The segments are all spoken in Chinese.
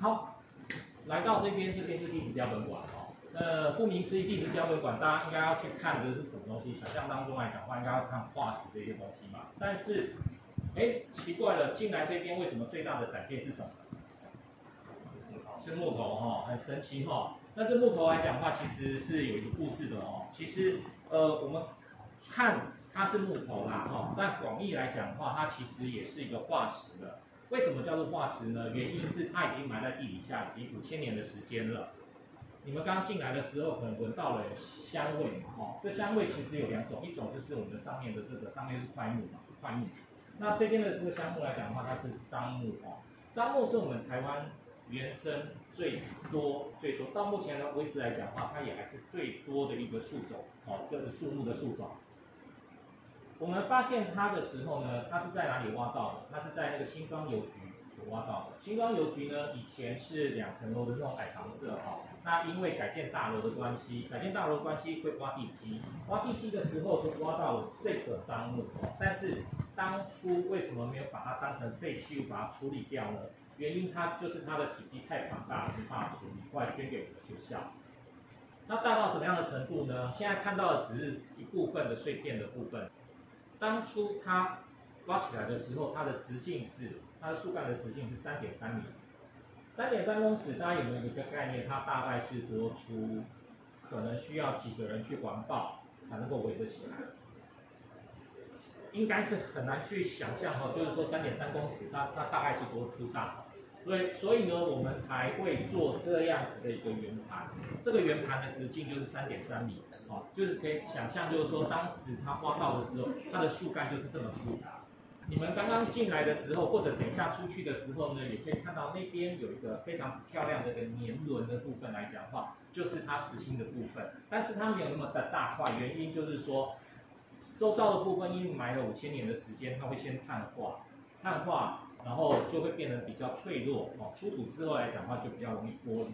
好，来到这边，这边是地质标本馆哦。呃，顾名思义，地质标本馆，大家应该要去看的是什么东西？想象当中来讲的话，应该要看化石这些东西嘛。但是，哎，奇怪了，进来这边为什么最大的展件是什么？是木头哈，很神奇哈。那这木头来讲的话，其实是有一个故事的哦。其实，呃，我们看它是木头啦哈，但广义来讲的话，它其实也是一个化石的。为什么叫做化石呢？原因是它已经埋在地底下已经五千年的时间了。你们刚进来的时候可能闻到了香味嘛哈，这香味其实有两种，一种就是我们上面的这个上面是块木嘛，块木。那这边的这个香木来讲的话，它是樟木哦。樟木是我们台湾原生最多最多到目前的为止来讲的话，它也还是最多的一个树种哦，就是树木的树种。我们发现它的时候呢，它是在哪里挖到的？它是在那个新庄邮局所挖到的。新庄邮局呢，以前是两层楼的那种矮房子哈。那因为改建大楼的关系，改建大楼关系会挖地基，挖地基的时候就挖到了这个樟木。但是当初为什么没有把它当成废弃物把它处理掉呢？原因它就是它的体积太庞大，没法处理，后来捐给我们的学校。那大到什么样的程度呢？现在看到的只是一部分的碎片的部分。当初它挖起来的时候，它的直径是它的树干的直径是三点三米，三点三公尺，大家有没有一个概念？它大概是多粗？可能需要几个人去环抱才能够围得起来？应该是很难去想象哈，就是说三点三公尺，它它大概是多粗大？所以，所以呢，我们才会做这样子的一个圆盘。这个圆盘的直径就是三点三米，哦，就是可以想象，就是说当时它挖到的时候，它的树干就是这么粗大。你们刚刚进来的时候，或者等一下出去的时候呢，也可以看到那边有一个非常漂亮的一个年轮的部分来讲的话，就是它实心的部分。但是它没有那么的大块，原因就是说，周遭的部分因为埋了五千年的时间，它会先碳化，碳化。然后就会变得比较脆弱哦，出土之后来讲的话就比较容易剥离。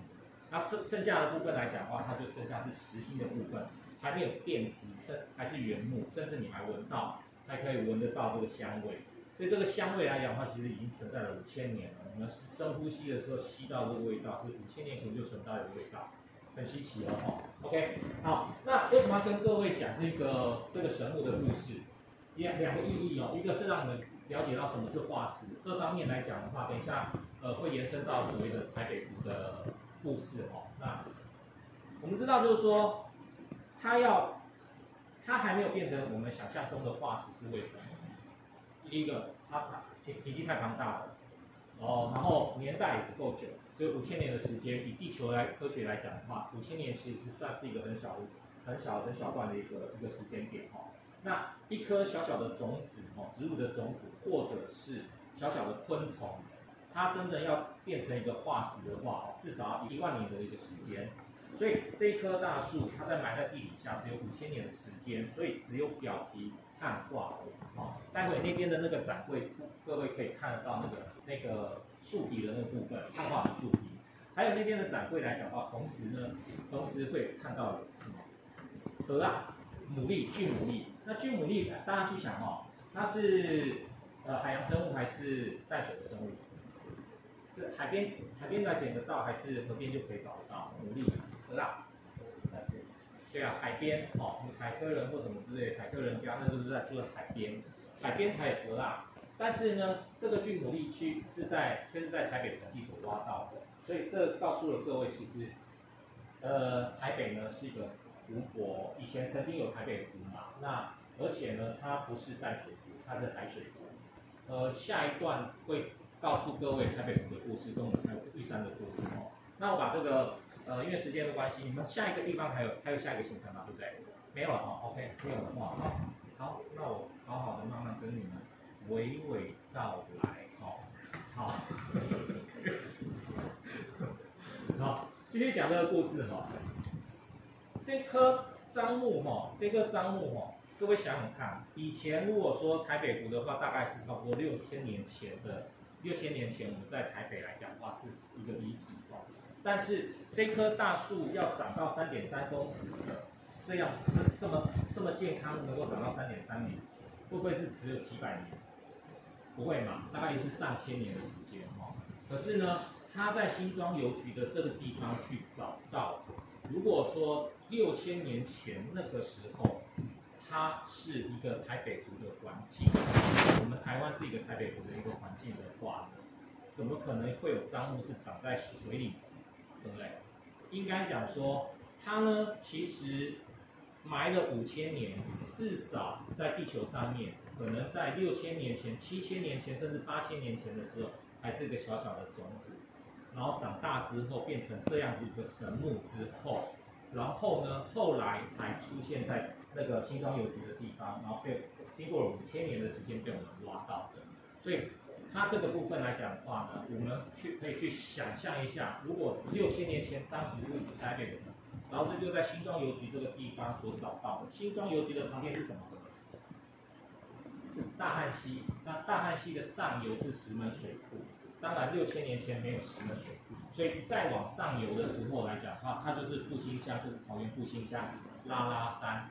那剩剩下的部分来讲的话，它就剩下是实心的部分，还没有变质，甚还是原木，甚至你还闻到，还可以闻得到这个香味。所以这个香味来讲的话，其实已经存在了五千年了。我们深呼吸的时候吸到这个味道，是五千年前就存在的味道，很稀奇了哦。OK，好，那为什么要跟各位讲这个这个神木的故事？两两个意义哦，一个是让你们。了解到什么是化石，各方面来讲的话，等一下呃会延伸到所谓的台北湖的故事哦。那我们知道就是说，它要它还没有变成我们想象中的化石是为什么？第一个，它体体积太庞大了，哦，然后年代也不够久，只有五千年的时间。以地球来科学来讲的话，五千年其实算是一个很小的、很小、很小段的一个一个时间点哦。那一颗小小的种子哦，植物的种子，或者是小小的昆虫，它真的要变成一个化石的话，至少要一万年的一个时间。所以这棵大树，它在埋在地底下只有五千年的时间，所以只有表皮碳化而已。哦，待会那边的那个展柜，各位可以看得到那个那个树皮的那个部分，碳化的树皮。还有那边的展柜来讲的话，同时呢，同时会看到什么？鹅啊，牡蛎，巨牡蛎。那巨牡蛎，大家去想哦，它是呃海洋生物还是淡水的生物？是海边海边来捡得到，还是河边就可以找得到牡蛎？鹅啊，对啊，海边哦，采科人或什么之类，采科人家那都是在住在海边，海边才有鹅啊。但是呢，这个菌牡蛎区是在却是在台北盆地所挖到的，所以这告诉了各位，其实呃台北呢是一个。湖泊以前曾经有台北湖嘛，那而且呢，它不是淡水湖，它是海水湖。呃，下一段会告诉各位台北湖的故事，跟我们还有玉山的故事哦。那我把这个呃，因为时间的关系，你们下一个地方还有还有下一个行程嘛，对不对？没有了哦，OK，没有的话，好，好，那我好好的慢慢跟你们娓娓道来哦。好，好，继续讲这个故事哈。这棵樟木哈，这棵樟木哈，各位想想看，以前如果说台北湖的话，大概是差不多六千年前的，六千年前我们在台北来讲的话是一个遗址哦。但是这棵大树要长到三点三公尺的，这样这这么这么健康，能够长到三点三米，会不会是只有几百年？不会嘛，大概也是上千年的时间哦。可是呢，他在新庄邮局的这个地方去找到，如果说六千年前那个时候，它是一个台北湖的环境，我们台湾是一个台北湖的一个环境的话，怎么可能会有樟木是长在水里，对不对？应该讲说，它呢其实埋了五千年，至少在地球上面，可能在六千年前、七千年前，甚至八千年前的时候，还是一个小小的种子。然后长大之后变成这样子一个神木之后，然后呢，后来才出现在那个新庄邮局的地方，然后被经过了五千年的时间被我们挖到的。所以它这个部分来讲的话呢，我们去可以去想象一下，如果六千年前当时是台北的，然后这就在新庄邮局这个地方所找到的。新庄邮局的旁边是什么？是大汉溪。那大汉溪的上游是石门水库。当然，六千年前没有石门水库，所以再往上游的时候来讲的话，它就是复兴乡，就是桃园复兴乡拉拉山，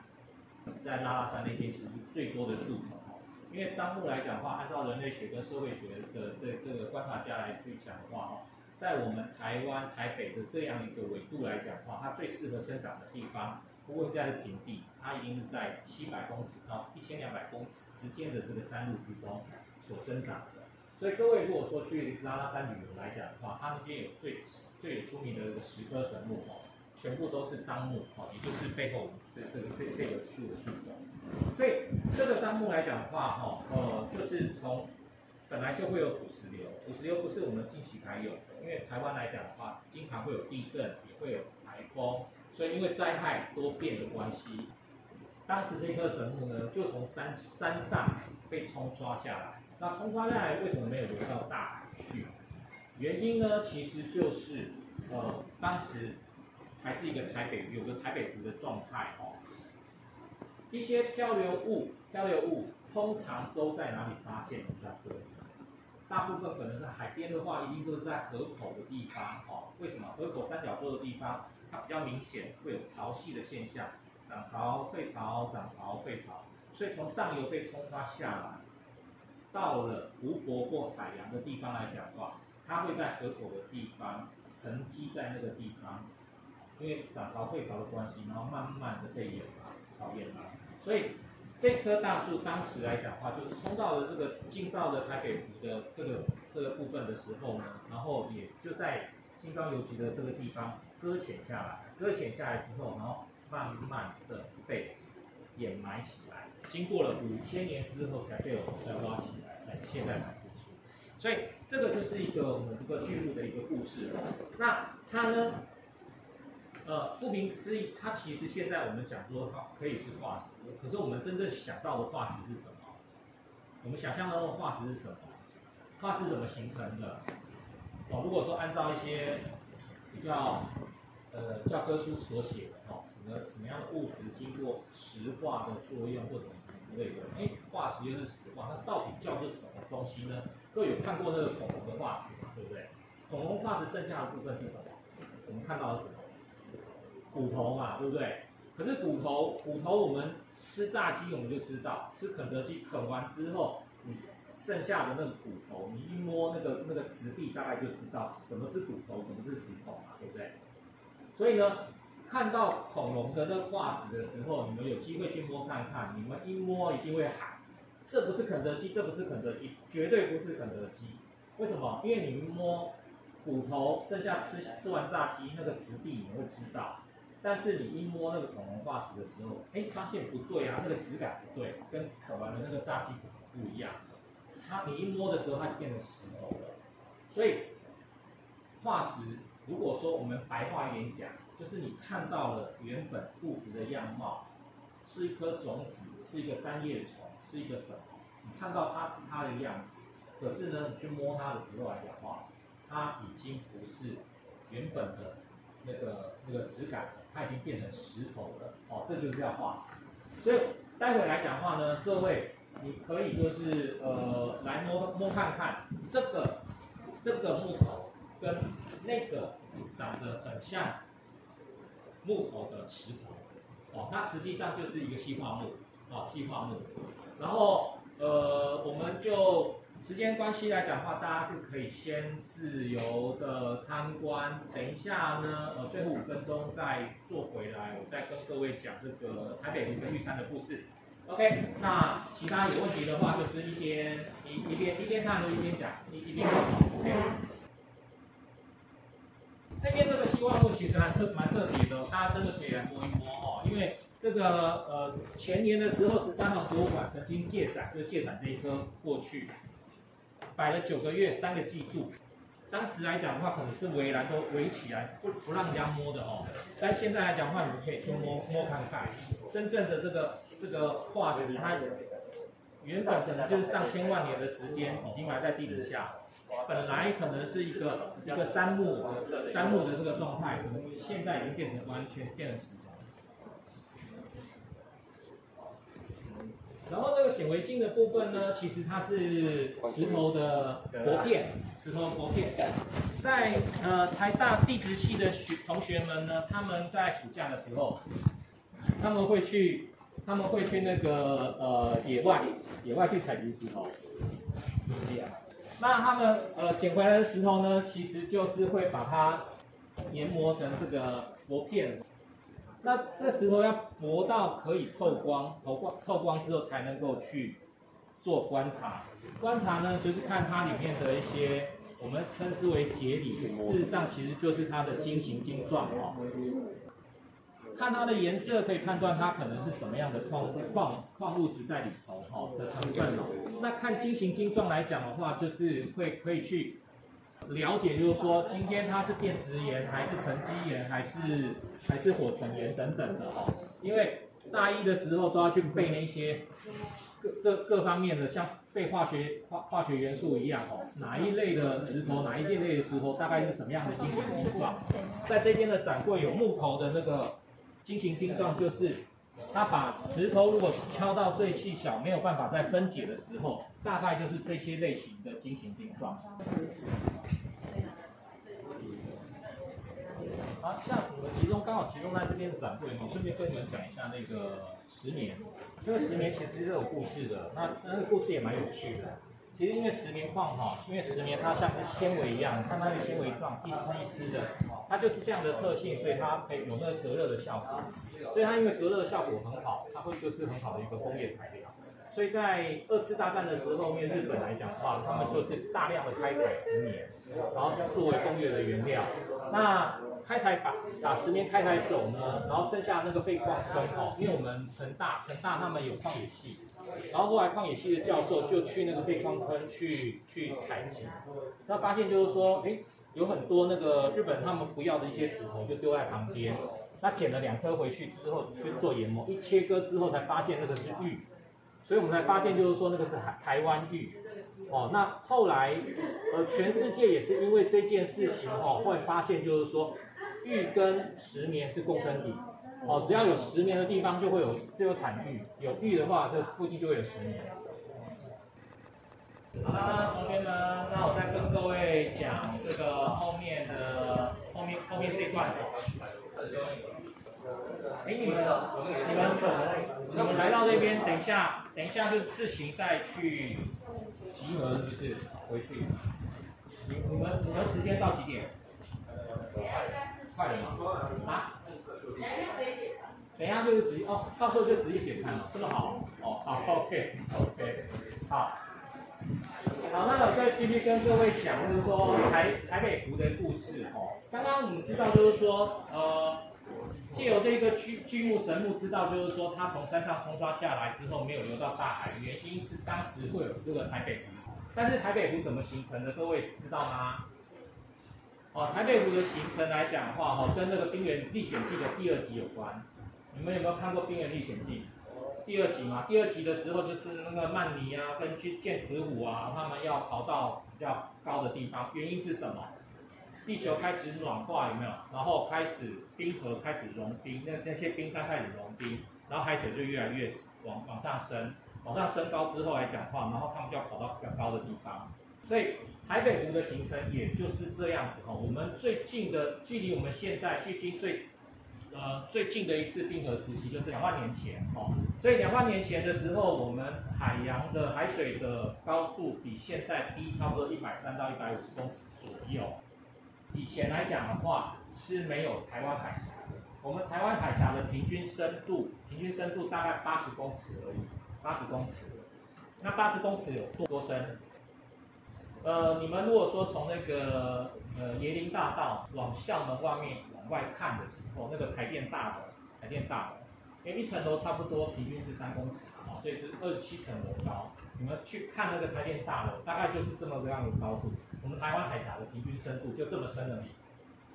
在拉拉山那边其实最多的树种哦。因为樟木来讲的话，按照人类学跟社会学的这这个观察家来去讲的话哦，在我们台湾台北的这样一个纬度来讲的话，它最适合生长的地方，不过在平地，它一定是在七百公尺到一千两百公尺之间的这个山路之中所生长的。所以各位如果说去拉拉山旅游来讲的话，它那边有最最有出名的这个十棵神木哦，全部都是樟木哦，也就是背后这这个这这个树的树种。所以这个樟木来讲的话哈，呃，就是从本来就会有土石流，土石流不是我们近期才有的，因为台湾来讲的话，经常会有地震，也会有台风，所以因为灾害多变的关系，当时这棵神木呢，就从山山上被冲刷下来。那冲刷下来为什么没有流到大海去？原因呢，其实就是呃，当时还是一个台北有个台北湖的状态哦。一些漂流物，漂流物通常都在哪里发现比较多？大部分可能是海边的话，一定都是在河口的地方哦。为什么？河口三角洲的地方，它比较明显会有潮汐的现象，涨潮退潮，涨潮退潮，所以从上游被冲刷下来。到了湖泊或海洋的地方来讲的话，它会在河口的地方沉积在那个地方，因为涨潮退潮的关系，然后慢慢的被淹了，潮淹了。所以这棵大树当时来讲的话，就是冲到了这个进到了台北湖的这个这个部分的时候呢，然后也就在新庄邮局的这个地方搁浅下来，搁浅下来之后，然后慢慢的被掩埋起来。经过了五千年之后，才被我们再挖起来，才现在才复出。所以这个就是一个我们这个巨木的一个故事。那它呢？呃，顾名思义，它其实现在我们讲说它可以是化石，可是我们真正想到的化石是什么？我们想象中的化石是什么？化石怎么形成的？哦，如果说按照一些比较呃教科书所写的哦，什么什么样的物质经过石化的作用或者之类的，哎，化石又是石化，那到底叫做什么东西呢？各位有看过那个恐龙的化石吗？对不对？恐龙化石剩下的部分是什么？我们看到的什么？骨头嘛，对不对？可是骨头，骨头我们吃炸鸡我们就知道，吃肯德基啃完之后，你剩下的那个骨头，你一摸那个那个质地，大概就知道什么是骨头，什么是石头嘛，对不对？所以呢。看到恐龙的那个化石的时候，你们有机会去摸看看，你们一摸一定会喊：这不是肯德基，这不是肯德基，绝对不是肯德基。为什么？因为你们摸骨头，剩下吃吃完炸鸡那个质地，你们会知道。但是你一摸那个恐龙化石的时候，哎，发现不对啊，那个质感不对，跟啃完的那个炸鸡不一样。它你一摸的时候，它就变成石头了。所以化石，如果说我们白话一点讲，就是你看到了原本物质的样貌，是一颗种子，是一个三叶虫，是一个什么？你看到它是它的样子，可是呢，你去摸它的时候来讲话，它已经不是原本的那个那个质感，它已经变成石头了。哦，这就是叫化石。所以待会来讲话呢，各位你可以就是呃来摸摸看看，这个这个木头跟那个长得很像。木头的石头，哦，它实际上就是一个细化木，哦，细化木。然后，呃，我们就时间关系来讲的话，大家就可以先自由的参观。等一下呢，呃，最后五分钟再坐回来，我再跟各位讲这个台北湖跟玉山的故事。OK，那其他有问题的话，就是一边一一边一边看一边讲，一一边讲。OK。这边这个希望路其实还特蛮特别的，大家真的可以来摸一摸哦，因为这个呃前年的时候，十三号博物馆曾经借展，就借展这一颗过去。摆了九个月，三个季度，当时来讲的话，可能是围栏都围起来，不不让人家摸的哦。但现在来讲的话，你们可以去摸摸看看，真正的这个这个化石，它原本可能就是上千万年的时间，已经埋在地底下。本来可能是一个一个杉木杉木的这个状态，可能现在已经变成完全变成石。然后这个显微镜的部分呢，其实它是石头的薄片，石头薄片。在呃台大地质系的学同学们呢，他们在暑假的时候，他们会去他们会去那个呃野外野外去采集石头。那他们呃捡回来的石头呢，其实就是会把它研磨成这个薄片。那这石头要磨到可以透光，透光透光之后才能够去做观察。观察呢，就是看它里面的一些我们称之为节理，事实上其实就是它的晶形晶状哦。看它的颜色可以判断它可能是什么样的矿矿矿物质在里头哈的成分哦。那看晶形晶状来讲的话，就是会可以去。了解就是说，今天它是电子岩还是沉积岩还是还是火成岩等等的哦。因为大一的时候都要去背那些各各各方面的，像背化学化化学元素一样哦。哪一类的石头，哪一件类的石头，大概是什么样的晶形晶状？在这边的展柜有木头的那个晶形晶状，就是它把石头如果敲到最细小，没有办法再分解的时候，大概就是这些类型的晶形晶状。好，像我们其中刚好集中在这边的展会，我顺便跟你们讲一下那个十年。这个十年其实是有故事的，那那个故事也蛮有趣的。其实因为石棉矿哈，因为石棉它像是纤维一样，看它的纤维状，一丝一丝的，它就是这样的特性，所以它可以有那个隔热的效果。所以它因为隔热的效果很好，它会就是很好的一个工业材料。所以在二次大战的时候，因为日本来讲的话，他们就是大量的开采石棉，然后作为工业的原料。那开采把把石棉开采走呢，然后剩下那个废矿坑哦，因为我们成大成大他们有矿野系，然后后来矿野系的教授就去那个废矿坑去去采集，那发现就是说，哎，有很多那个日本他们不要的一些石头就丢在旁边，那捡了两颗回去之后去做研磨，一切割之后才发现那个是玉。所以我们才发现，就是说那个是台台湾玉，哦，那后来，呃，全世界也是因为这件事情，哦，会发现就是说，玉跟石棉是共生体，哦，只要有石棉的地方就会有就有产玉，有玉的话，这附近就会有石棉。好了，同学们，那我再跟各位讲这个后面的后面后面这段。哎，你们，你们，你们来到这边，等一下，等一下就自行再去集合，是不是？回去。你、你们、你们时间到几点？呃快点吗？啊？等一下就是直接哦，到时候就直接点餐了，这么好？哦，好，OK，OK，好。好，那我再继续跟各位讲，就是说台台北湖的故事哦。刚刚我们知道，就是说，呃。借由这个巨巨木神木，知道就是说，它从山上冲刷下来之后，没有流到大海，原因是当时会有这个台北湖。但是台北湖怎么形成的？各位知道吗？哦，台北湖的形成来讲的话，哈，跟那个《冰原历险记》的第二集有关。你们有没有看过《冰原历险记》第二集嘛？第二集的时候，就是那个曼尼啊，跟剑剑齿虎啊，他们要跑到比较高的地方，原因是什么？地球开始暖化有没有？然后开始冰河开始融冰，那那些冰山开始融冰，然后海水就越来越往往上升，往上升高之后来讲话，然后他们就要跑到比较高的地方。所以台北湖的形成也就是这样子哈。我们最近的距离我们现在距今最呃最近的一次冰河时期就是两万年前哦，所以两万年前的时候，我们海洋的海水的高度比现在低差不多一百三到一百五十公尺左右。以前来讲的话是没有台湾海峡的，我们台湾海峡的平均深度平均深度大概八十公尺而已，八十公尺。那八十公尺有多多深？呃，你们如果说从那个呃椰林大道往校门外面往外看的时候，那个台电大楼，台电大楼，因为一层楼差不多平均是三公尺啊，所以是二十七层楼高。你们去看那个台电大楼，大概就是这么个样的高度。我们台湾海峡的平均深度就这么深而已。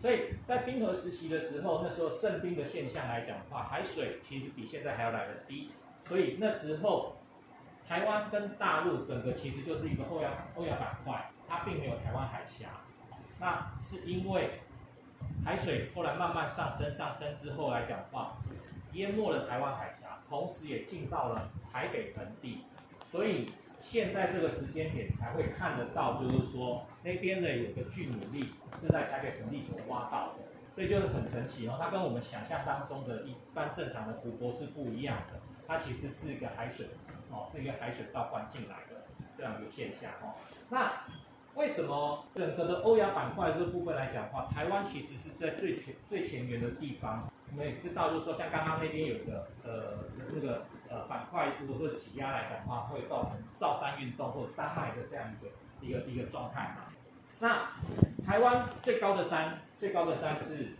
所以在冰河时期的时候，那时候渗冰的现象来讲的话，海水其实比现在还要来的低。所以那时候。台湾跟大陆整个其实就是一个欧亚欧亚板块，它并没有台湾海峡。那是因为海水后来慢慢上升上升之后来讲的话，淹没了台湾海峡，同时也进到了台北盆地，所以现在这个时间点才会看得到，就是说那边的有个巨努力是在台北盆地所挖到的，所以就是很神奇哦，它跟我们想象当中的一般正常的湖泊是不一样的，它其实是一个海水。哦，是一个海水倒灌进来的这样一个现象哦。那为什么整个的欧亚板块这个部分来讲的话，台湾其实是在最前最前沿的地方。我们也知道，就是说像刚刚那边有个呃那个呃板块，如果说挤压来讲的话，会造成造山运动或山脉的这样一个一个一个状态嘛。那台湾最高的山，最高的山是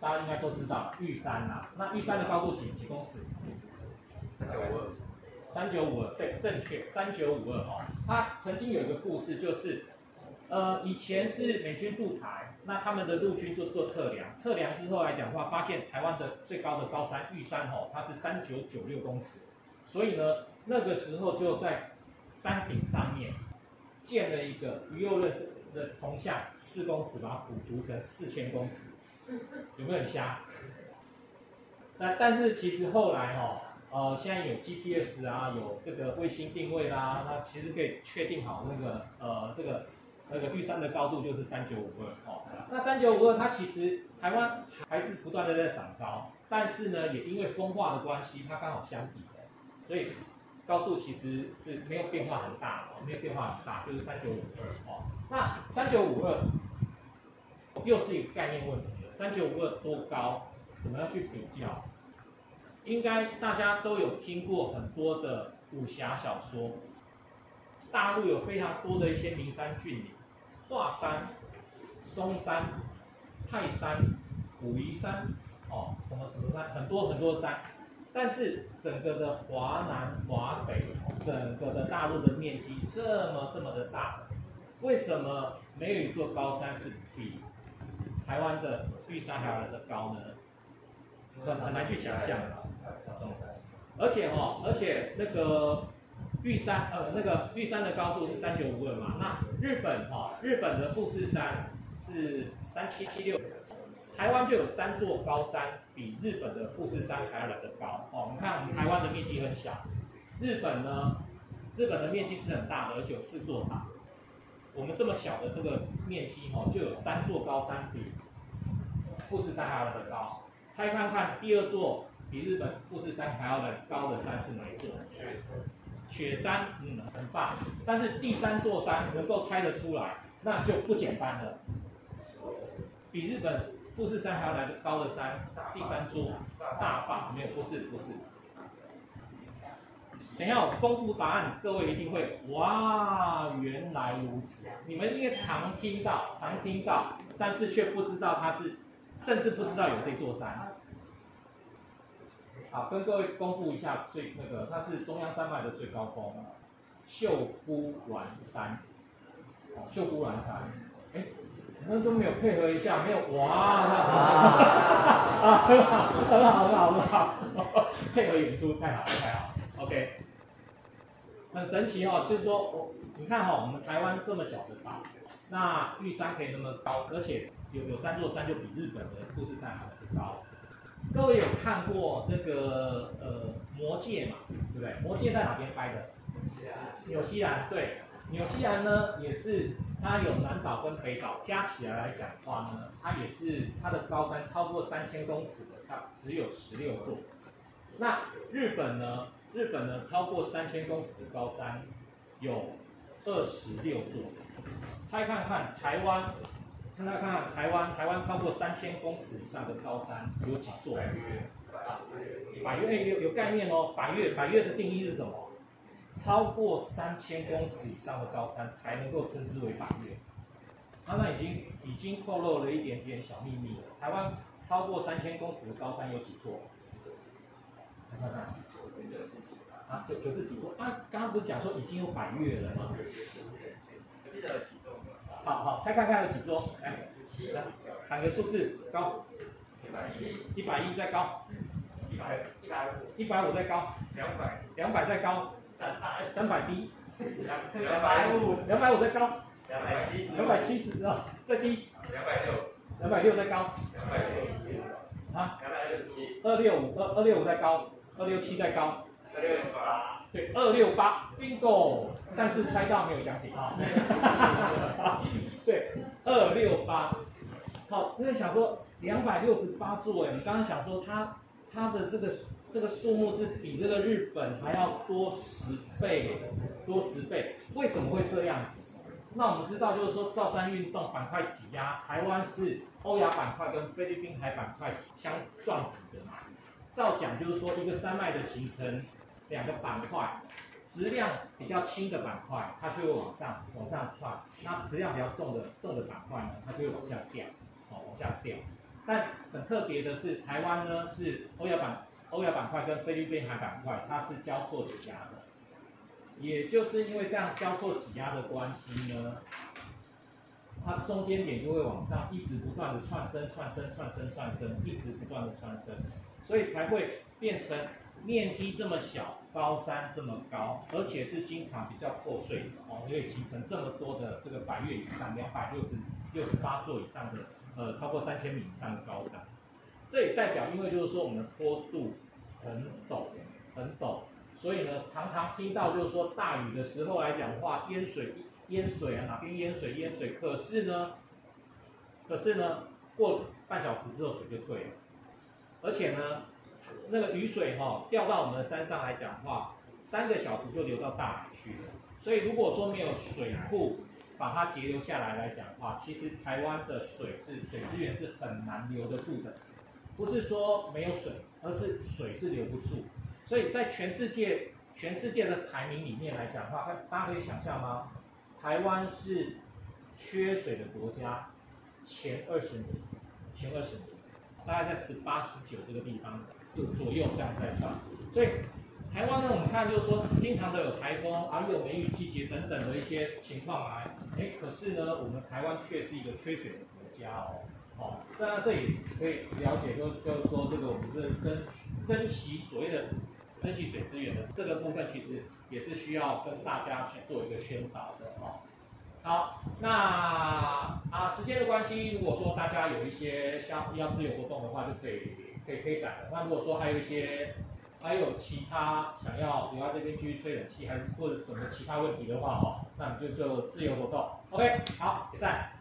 大家应该都知道玉山呐。那玉山的高度几几公尺九二？三九五二，对，正确，三九五二哦。它曾经有一个故事，就是，呃，以前是美军驻台，那他们的陆军就做测量，测量之后来讲的话，发现台湾的最高的高山玉山哦，它是三九九六公尺，所以呢，那个时候就在山顶上面建了一个鱼肉论的铜像，四公尺，把它补足成四千公尺，有没有很瞎？但但是其实后来哦。呃，现在有 GPS 啊，有这个卫星定位啦，那其实可以确定好那个呃这个那个玉山的高度就是三九五二哦。那三九五二它其实台湾还是不断的在长高，但是呢也因为风化的关系，它刚好相抵的，所以高度其实是没有变化很大哦，没有变化很大，就是三九五二哦。那三九五二又是一个概念问题了，三九五二多高，怎么样去比较？应该大家都有听过很多的武侠小说，大陆有非常多的一些名山峻岭，华山、嵩山、泰山、武夷山，哦，什么什么山，很多很多山。但是整个的华南、华北，整个的大陆的面积这么这么的大，为什么没有一座高山是比台湾的玉山还要来的高呢？很很难去想象。而且哈，而且那个玉山，呃，那个玉山的高度是三九五二嘛。那日本哈，日本的富士山是三七七六，台湾就有三座高山比日本的富士山还要来得高。哦，你看我们台湾的面积很小，日本呢，日本的面积是很大的，而且有四座塔。我们这么小的这个面积哈，就有三座高山比富士山还要来得高。猜看看第二座。比日本富士山还要的高的山是哪一座？雪山。嗯，很棒。但是第三座山能够猜得出来，那就不简单了。比日本富士山还要来的高的山，第三座大坝，没有，不是，不是。等下我公布答案，各位一定会哇，原来如此。你们应该常听到，常听到，但是却不知道它是，甚至不知道有这座山。好，跟各位公布一下最那个，它是中央山脉的最高峰，秀姑峦山。秀姑峦山，哎，你们都没有配合一下，没有哇，啊，很好，很好，很好，很好，配合演出太好，太好，OK，很神奇哦，就是说我，你看哈，我们台湾这么小的岛，那玉山可以那么高，而且有有三座山就比日本的富士山还要高。各位有看过那个呃魔戒嘛？对不对？魔戒在哪边拍的？纽西兰。纽西兰对，纽西兰呢也是它有南岛跟北岛，加起来来讲话呢，它也是它的高山超过三千公尺的，它只有十六座。那日本呢？日本呢，超过三千公尺的高山有二十六座。猜看看台湾，看看看台湾，台湾超过三千公尺以上的高山有几座？百越有有概念哦。百越百越的定义是什么？超过三千公尺以上的高山才能够称之为百越。啊，那已经已经透露了一点点小秘密了。台湾超过三千公尺的高山有几座？看看看。啊，九九十几座。啊，刚刚不是讲说已经有百越了吗？好好，猜看看有几桌？来，来，喊个数字，高。一百一。一百一再高。一百一百五。一百五再高。两百。两百再高。三百。三百低。两百五。两百五再高。两百七十。两百七十啊，再低。两百六。两百六再高。两百六十啊。两百六十七。二六五，二二六五再高。二六七再高。二六八。对，二六八，bingo。但是猜到没有奖品啊。对，二六八。好，因为想说两百六十八座哎，你刚刚想说它它的这个这个数目是比这个日本还要多十倍，多十倍，为什么会这样子？那我们知道就是说造山运动板块挤压，台湾是欧亚板块跟菲律宾海板块相撞击的嘛。造讲就是说一个山脉的形成，两个板块。质量比较轻的板块，它就会往上往上窜；那质量比较重的重的板块呢，它就会往下掉，哦，往下掉。但很特别的是，台湾呢是欧亚板欧亚板块跟菲律宾海板块，它是交错挤压的。也就是因为这样交错挤压的关系呢，它中间点就会往上一直不断的窜升、窜升、窜升、窜升，一直不断的窜升，所以才会变成。面积这么小，高山这么高，而且是经常比较破碎的哦，因为形成这么多的这个百越以上两百六十六十八座以上的，呃，超过三千米以上的高山，这也代表，因为就是说我们的坡度很陡，很陡，所以呢，常常听到就是说大雨的时候来讲话，淹水淹水啊，哪边淹水淹水，可是呢，可是呢，过半小时之后水就退了，而且呢。那个雨水哈掉到我们的山上来讲话，三个小时就流到大海去了。所以如果说没有水库把它截留下来来讲话，其实台湾的水是水资源是很难留得住的。不是说没有水，而是水是留不住。所以在全世界全世界的排名里面来讲话，大家可以想象吗？台湾是缺水的国家前二十名，前二十名，大概在十八、十九这个地方。左右这样在上，所以台湾呢，我们看就是说，经常都有台风，啊有梅雨季节等等的一些情况来，哎，可是呢，我们台湾却是一个缺水的国家哦，哦，那这里可以了解，就就是说这个我们是珍珍惜所谓的珍惜水资源的这个部分，其实也是需要跟大家去做一个宣导的哦。好，那啊时间的关系，如果说大家有一些像要自由活动的话，就可以。可以可以闪的。那如果说还有一些，还有其他想要留在这边继续吹冷气，还是或者什么其他问题的话，哦，那我们就就自由活动。OK，好，解散。